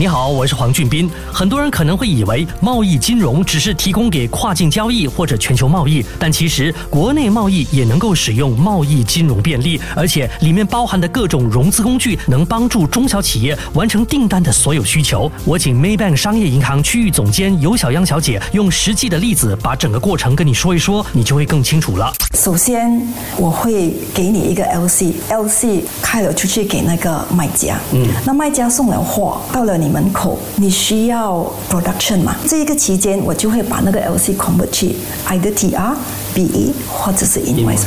你好，我是黄俊斌。很多人可能会以为贸易金融只是提供给跨境交易或者全球贸易，但其实国内贸易也能够使用贸易金融便利，而且里面包含的各种融资工具能帮助中小企业完成订单的所有需求。我请 Maybank 商业银行区域总监尤小央小姐用实际的例子把整个过程跟你说一说，你就会更清楚了。首先，我会给你一个 LC，LC 开了出去给那个卖家，嗯，那卖家送了货到了你。门口你需要 production 嘛？这一个期间，我就会把那个 LC convert 去 either TR、BE 或者是 invoice。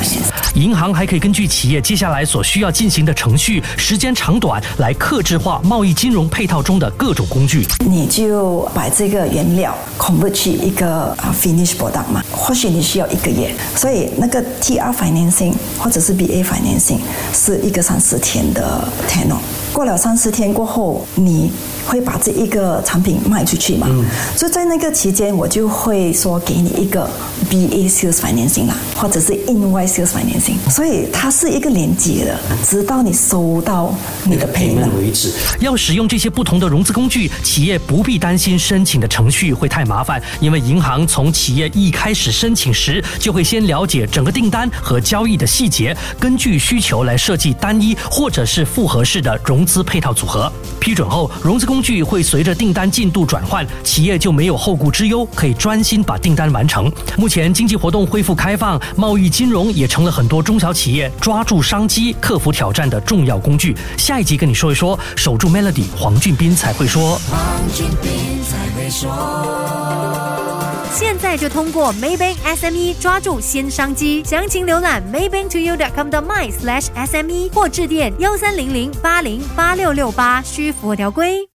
银行还可以根据企业接下来所需要进行的程序时间长短来克制化贸易金融配套中的各种工具。你就把这个原料 convert 去一个啊 finish product 嘛？或许你需要一个月，所以那个 TR financing 或者是 BA financing 是一个三四天的 tenor。过了三四天过后，你会把这一个产品卖出去嘛？嗯所以在那个期间，我就会说给你一个 BA sales financing 啦，或者是 invoice sales financing。所以它是一个连接的，直到你收到你的 payment 为止。要使用这些不同的融资工具，企业不必担心申请的程序会太麻烦，因为银行从企业一开始申请时，就会先了解整个订单和交易的细节，根据需求来设计单一或者是复合式的融。资配套组合批准后，融资工具会随着订单进度转换，企业就没有后顾之忧，可以专心把订单完成。目前经济活动恢复开放，贸易金融也成了很多中小企业抓住商机、克服挑战的重要工具。下一集跟你说一说，守住 Melody，黄俊斌才会说。黄俊斌才会说。现在就通过 Maybank SME 抓住新商机，详情浏览 maybanktoyou.com 的 my/sme 或致电幺三零零八零八六六八，需符合条规。